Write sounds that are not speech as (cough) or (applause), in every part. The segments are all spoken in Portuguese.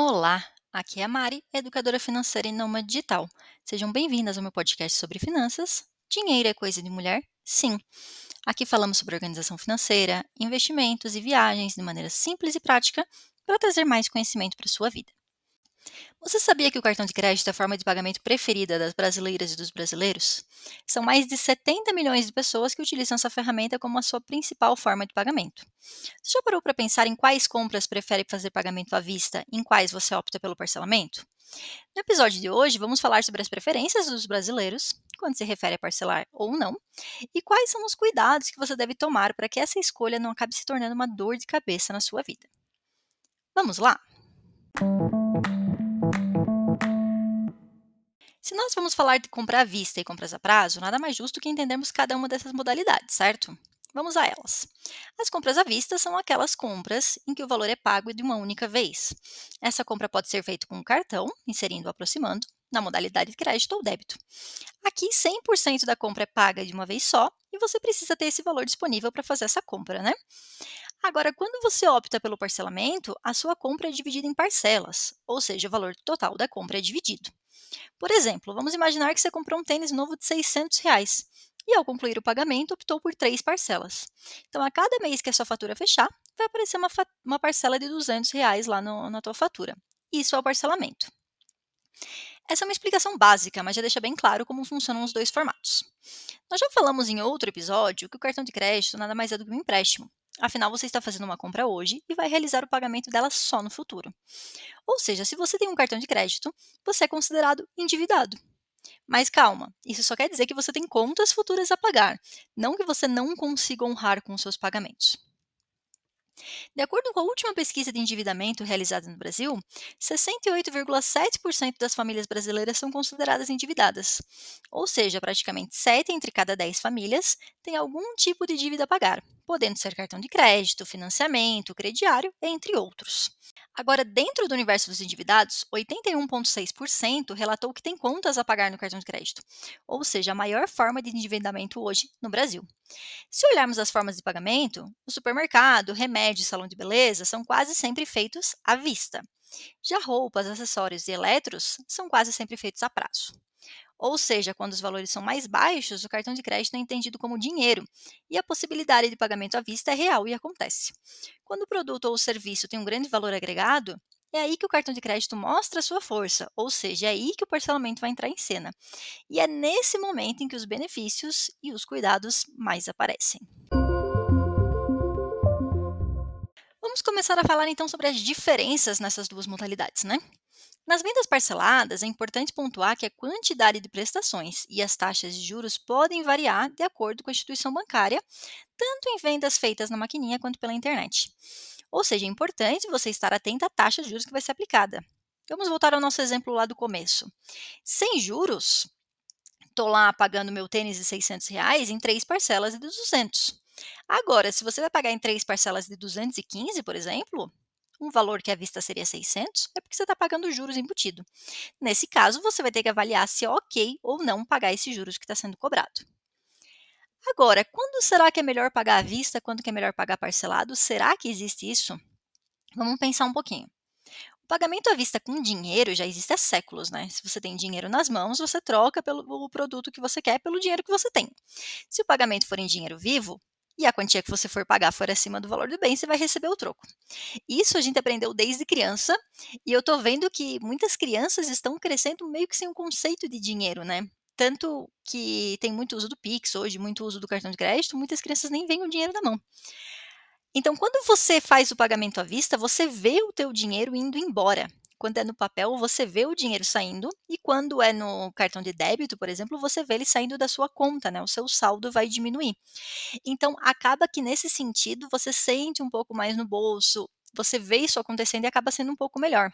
Olá, aqui é a Mari, educadora financeira e nômade digital. Sejam bem-vindas ao meu podcast sobre finanças. Dinheiro é coisa de mulher? Sim. Aqui falamos sobre organização financeira, investimentos e viagens de maneira simples e prática para trazer mais conhecimento para sua vida. Você sabia que o cartão de crédito é a forma de pagamento preferida das brasileiras e dos brasileiros? São mais de 70 milhões de pessoas que utilizam essa ferramenta como a sua principal forma de pagamento. Você já parou para pensar em quais compras prefere fazer pagamento à vista e em quais você opta pelo parcelamento? No episódio de hoje, vamos falar sobre as preferências dos brasileiros, quando se refere a parcelar ou não, e quais são os cuidados que você deve tomar para que essa escolha não acabe se tornando uma dor de cabeça na sua vida. Vamos lá? Se nós vamos falar de compra à vista e compras a prazo, nada mais justo que entendermos cada uma dessas modalidades, certo? Vamos a elas. As compras à vista são aquelas compras em que o valor é pago de uma única vez. Essa compra pode ser feita com cartão, inserindo ou aproximando, na modalidade de crédito ou débito. Aqui, 100% da compra é paga de uma vez só e você precisa ter esse valor disponível para fazer essa compra, né? Agora, quando você opta pelo parcelamento, a sua compra é dividida em parcelas, ou seja, o valor total da compra é dividido. Por exemplo, vamos imaginar que você comprou um tênis novo de 600 reais e, ao concluir o pagamento, optou por três parcelas. Então, a cada mês que a sua fatura fechar, vai aparecer uma, uma parcela de 200 reais lá no, na tua fatura. Isso é o parcelamento. Essa é uma explicação básica, mas já deixa bem claro como funcionam os dois formatos. Nós já falamos em outro episódio que o cartão de crédito nada mais é do que um empréstimo. Afinal, você está fazendo uma compra hoje e vai realizar o pagamento dela só no futuro. Ou seja, se você tem um cartão de crédito, você é considerado endividado. Mas calma, isso só quer dizer que você tem contas futuras a pagar, não que você não consiga honrar com os seus pagamentos. De acordo com a última pesquisa de endividamento realizada no Brasil, 68,7% das famílias brasileiras são consideradas endividadas, ou seja, praticamente 7 entre cada 10 famílias têm algum tipo de dívida a pagar, podendo ser cartão de crédito, financiamento, crediário, entre outros. Agora, dentro do universo dos endividados, 81,6% relatou que tem contas a pagar no cartão de crédito, ou seja, a maior forma de endividamento hoje no Brasil. Se olharmos as formas de pagamento, o supermercado, remédio e salão de beleza são quase sempre feitos à vista. Já roupas, acessórios e eletros são quase sempre feitos a prazo. Ou seja, quando os valores são mais baixos, o cartão de crédito é entendido como dinheiro e a possibilidade de pagamento à vista é real e acontece. Quando o produto ou o serviço tem um grande valor agregado, é aí que o cartão de crédito mostra a sua força, ou seja, é aí que o parcelamento vai entrar em cena. E é nesse momento em que os benefícios e os cuidados mais aparecem. Vamos começar a falar então sobre as diferenças nessas duas modalidades, né? Nas vendas parceladas, é importante pontuar que a quantidade de prestações e as taxas de juros podem variar de acordo com a instituição bancária, tanto em vendas feitas na maquininha quanto pela internet. Ou seja, é importante você estar atento à taxa de juros que vai ser aplicada. Vamos voltar ao nosso exemplo lá do começo. Sem juros, estou lá pagando meu tênis de 600 reais em três parcelas de 200. Agora, se você vai pagar em três parcelas de 215, por exemplo, um valor que à vista seria 600, é porque você está pagando juros embutido. Nesse caso, você vai ter que avaliar se é ok ou não pagar esses juros que está sendo cobrado. Agora, quando será que é melhor pagar à vista, quando que é melhor pagar parcelado? Será que existe isso? Vamos pensar um pouquinho. O pagamento à vista com dinheiro já existe há séculos, né? Se você tem dinheiro nas mãos, você troca pelo produto que você quer pelo dinheiro que você tem. Se o pagamento for em dinheiro vivo, e a quantia que você for pagar for acima do valor do bem, você vai receber o troco. Isso a gente aprendeu desde criança, e eu tô vendo que muitas crianças estão crescendo meio que sem um conceito de dinheiro, né? Tanto que tem muito uso do Pix hoje, muito uso do cartão de crédito, muitas crianças nem veem o dinheiro na mão. Então, quando você faz o pagamento à vista, você vê o teu dinheiro indo embora. Quando é no papel, você vê o dinheiro saindo, e quando é no cartão de débito, por exemplo, você vê ele saindo da sua conta, né? O seu saldo vai diminuir. Então, acaba que nesse sentido, você sente um pouco mais no bolso, você vê isso acontecendo e acaba sendo um pouco melhor.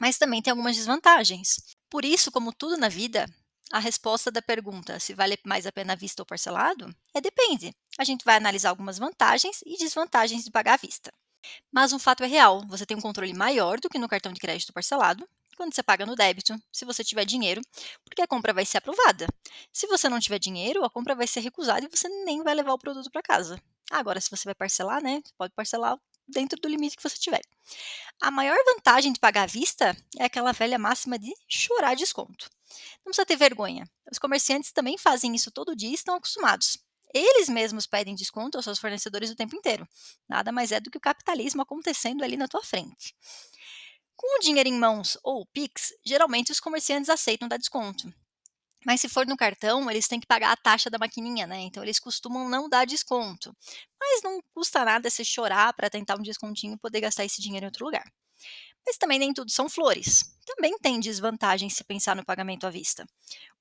Mas também tem algumas desvantagens. Por isso, como tudo na vida, a resposta da pergunta se vale mais a pena à vista ou parcelado é depende. A gente vai analisar algumas vantagens e desvantagens de pagar à vista. Mas um fato é real: você tem um controle maior do que no cartão de crédito parcelado quando você paga no débito, se você tiver dinheiro, porque a compra vai ser aprovada. Se você não tiver dinheiro, a compra vai ser recusada e você nem vai levar o produto para casa. Agora, se você vai parcelar, né? Você pode parcelar dentro do limite que você tiver. A maior vantagem de pagar à vista é aquela velha máxima de chorar desconto. Não precisa ter vergonha. Os comerciantes também fazem isso todo dia e estão acostumados. Eles mesmos pedem desconto aos seus fornecedores o tempo inteiro. Nada mais é do que o capitalismo acontecendo ali na tua frente. Com o dinheiro em mãos ou Pix, geralmente os comerciantes aceitam dar desconto. Mas se for no cartão, eles têm que pagar a taxa da maquininha, né? Então eles costumam não dar desconto. Mas não custa nada se chorar para tentar um descontinho e poder gastar esse dinheiro em outro lugar. Mas também nem tudo são flores. Também tem desvantagens se pensar no pagamento à vista.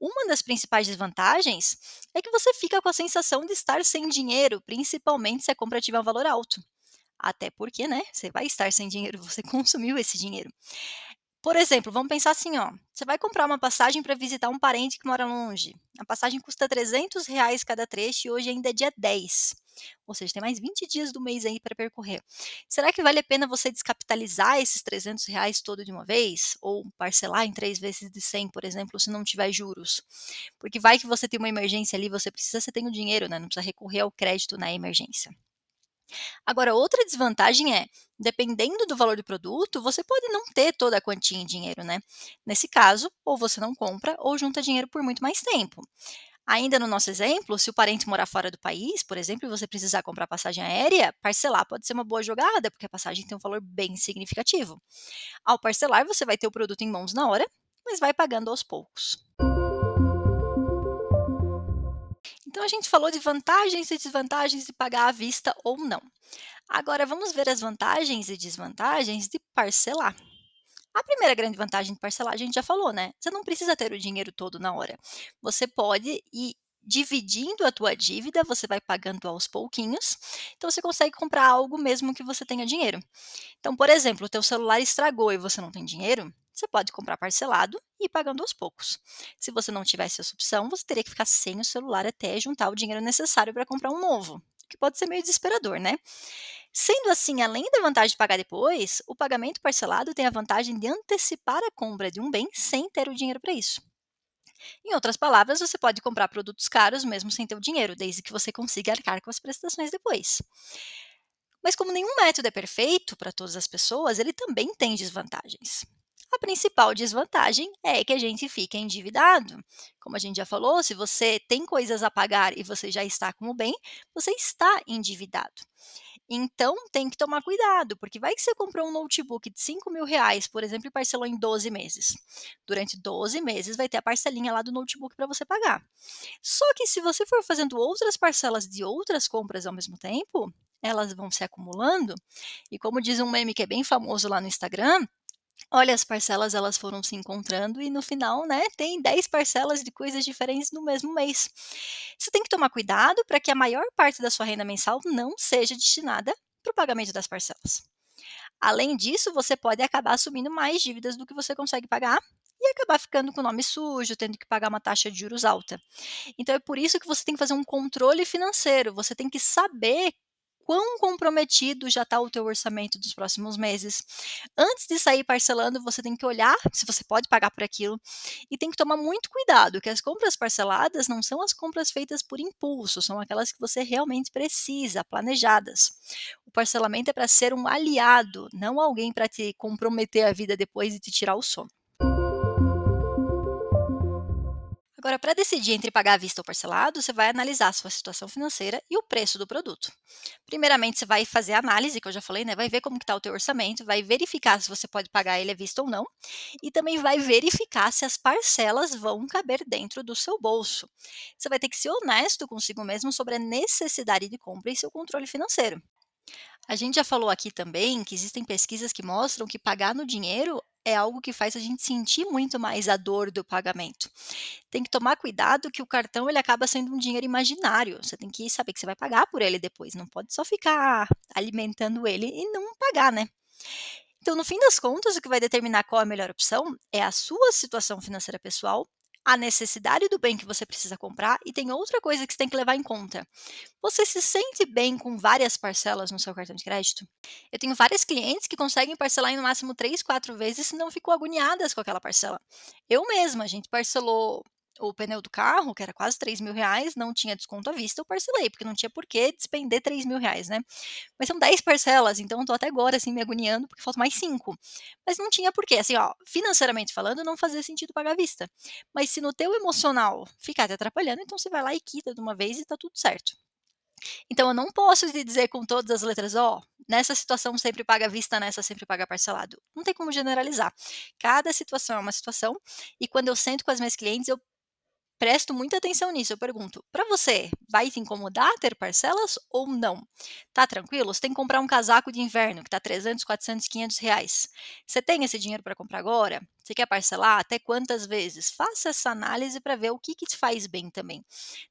Uma das principais desvantagens é que você fica com a sensação de estar sem dinheiro, principalmente se a compra tiver um valor alto. Até porque, né, você vai estar sem dinheiro, (laughs) você consumiu esse dinheiro. Por exemplo, vamos pensar assim, ó. Você vai comprar uma passagem para visitar um parente que mora longe. A passagem custa 300 reais cada trecho e hoje ainda é dia 10. Ou seja, tem mais 20 dias do mês aí para percorrer. Será que vale a pena você descapitalizar esses 300 reais todo de uma vez? Ou parcelar em três vezes de 100, por exemplo, se não tiver juros? Porque vai que você tem uma emergência ali, você precisa, você tem o dinheiro, né? Não precisa recorrer ao crédito na emergência. Agora, outra desvantagem é, dependendo do valor do produto, você pode não ter toda a quantia em dinheiro, né? Nesse caso, ou você não compra ou junta dinheiro por muito mais tempo. Ainda no nosso exemplo, se o parente morar fora do país, por exemplo, e você precisar comprar passagem aérea, parcelar pode ser uma boa jogada, porque a passagem tem um valor bem significativo. Ao parcelar, você vai ter o produto em mãos na hora, mas vai pagando aos poucos. Então a gente falou de vantagens e desvantagens de pagar à vista ou não. Agora vamos ver as vantagens e desvantagens de parcelar. A primeira grande vantagem de parcelar a gente já falou, né? Você não precisa ter o dinheiro todo na hora. Você pode ir dividindo a tua dívida, você vai pagando aos pouquinhos, então você consegue comprar algo mesmo que você tenha dinheiro. Então, por exemplo, o teu celular estragou e você não tem dinheiro, você pode comprar parcelado e ir pagando aos poucos. Se você não tivesse essa opção, você teria que ficar sem o celular até juntar o dinheiro necessário para comprar um novo, que pode ser meio desesperador, né? Sendo assim, além da vantagem de pagar depois, o pagamento parcelado tem a vantagem de antecipar a compra de um bem sem ter o dinheiro para isso. Em outras palavras, você pode comprar produtos caros mesmo sem ter o dinheiro, desde que você consiga arcar com as prestações depois. Mas como nenhum método é perfeito para todas as pessoas, ele também tem desvantagens. A principal desvantagem é que a gente fica endividado. Como a gente já falou, se você tem coisas a pagar e você já está com o bem, você está endividado. Então, tem que tomar cuidado, porque vai que você comprou um notebook de 5 mil reais, por exemplo, e parcelou em 12 meses. Durante 12 meses vai ter a parcelinha lá do notebook para você pagar. Só que se você for fazendo outras parcelas de outras compras ao mesmo tempo, elas vão se acumulando. E como diz um meme que é bem famoso lá no Instagram, Olha, as parcelas elas foram se encontrando e no final, né, tem 10 parcelas de coisas diferentes no mesmo mês. Você tem que tomar cuidado para que a maior parte da sua renda mensal não seja destinada para o pagamento das parcelas. Além disso, você pode acabar assumindo mais dívidas do que você consegue pagar e acabar ficando com o nome sujo, tendo que pagar uma taxa de juros alta. Então é por isso que você tem que fazer um controle financeiro, você tem que saber quão comprometido já está o teu orçamento dos próximos meses. Antes de sair parcelando, você tem que olhar se você pode pagar por aquilo e tem que tomar muito cuidado, que as compras parceladas não são as compras feitas por impulso, são aquelas que você realmente precisa, planejadas. O parcelamento é para ser um aliado, não alguém para te comprometer a vida depois e te tirar o sono. Agora, para decidir entre pagar à vista ou parcelado, você vai analisar a sua situação financeira e o preço do produto. Primeiramente, você vai fazer a análise, que eu já falei, né? Vai ver como está o teu orçamento, vai verificar se você pode pagar ele à vista ou não, e também vai verificar se as parcelas vão caber dentro do seu bolso. Você vai ter que ser honesto consigo mesmo sobre a necessidade de compra e seu controle financeiro. A gente já falou aqui também que existem pesquisas que mostram que pagar no dinheiro é algo que faz a gente sentir muito mais a dor do pagamento. Tem que tomar cuidado que o cartão ele acaba sendo um dinheiro imaginário. Você tem que saber que você vai pagar por ele depois, não pode só ficar alimentando ele e não pagar, né? Então, no fim das contas, o que vai determinar qual é a melhor opção é a sua situação financeira pessoal a necessidade do bem que você precisa comprar e tem outra coisa que você tem que levar em conta. Você se sente bem com várias parcelas no seu cartão de crédito? Eu tenho várias clientes que conseguem parcelar em no máximo 3, 4 vezes e não ficam agoniadas com aquela parcela. Eu mesma, a gente parcelou O pneu do carro, que era quase R$3.000, não tinha desconto à vista, eu parcelei, porque não tinha por que despender R$3.000, né. Mas são 10 parcelas, então eu tô até agora, assim, me agoniando, porque faltam mais 5. Mas não tinha por quê, assim, ó, financeiramente falando, não fazia sentido pagar à vista. Mas se no teu emocional ficar te atrapalhando, então você vai lá e quita de uma vez e tá tudo certo. Então eu não posso te dizer com todas as letras: "Ó, nessa situação sempre paga vista, nessa sempre paga parcelado". Não tem como generalizar. Cada situação é uma situação, e quando eu sento com as minhas clientes, eu presto muita atenção nisso, eu pergunto: "Pra você, vai te incomodar ter parcelas ou não? Tá tranquilo? Você tem que comprar um casaco de inverno que tá R$300, R$400, R$500. Você tem esse dinheiro pra comprar agora? Você quer parcelar? Até quantas vezes?". Faça essa análise pra ver o que que te faz bem também.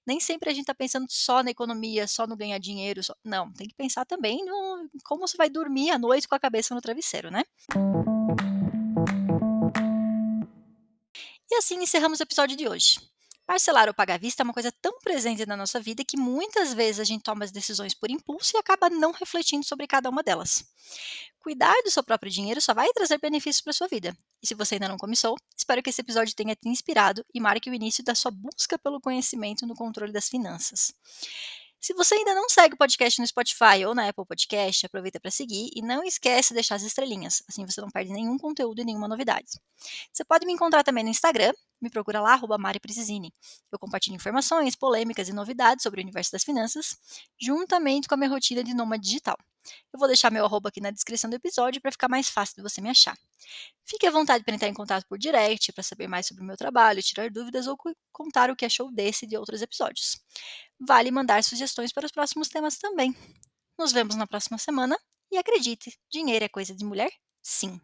Nem sempre a gente tá pensando só na economia, só no ganhar dinheiro, só não, tem que pensar também no como você vai dormir à noite com a cabeça no travesseiro, né. E assim encerramos o episódio de hoje. Parcelar ou pagar à vista é uma coisa tão presente na nossa vida que muitas vezes a gente toma as decisões por impulso e acaba não refletindo sobre cada uma delas. Cuidar do seu próprio dinheiro só vai trazer benefícios para sua vida. E se você ainda não começou, espero que esse episódio tenha te inspirado e marque o início da sua busca pelo conhecimento no controle das finanças. Se você ainda não segue o podcast no Spotify ou na Apple Podcast, aproveita para seguir e não esquece de deixar as estrelinhas, assim você não perde nenhum conteúdo e nenhuma novidade. Você pode me encontrar também no Instagram, me procura lá, arroba. Eu compartilho informações, polêmicas e novidades sobre o universo das finanças, juntamente com a minha rotina de nômade digital. Eu vou deixar meu arroba aqui na descrição do episódio para ficar mais fácil de você me achar. Fique à vontade para entrar em contato por direct, para saber mais sobre o meu trabalho, tirar dúvidas ou contar o que achou desse e de outros episódios. Vale mandar sugestões para os próximos temas também. Nos vemos na próxima semana e acredite, dinheiro é coisa de mulher? Sim.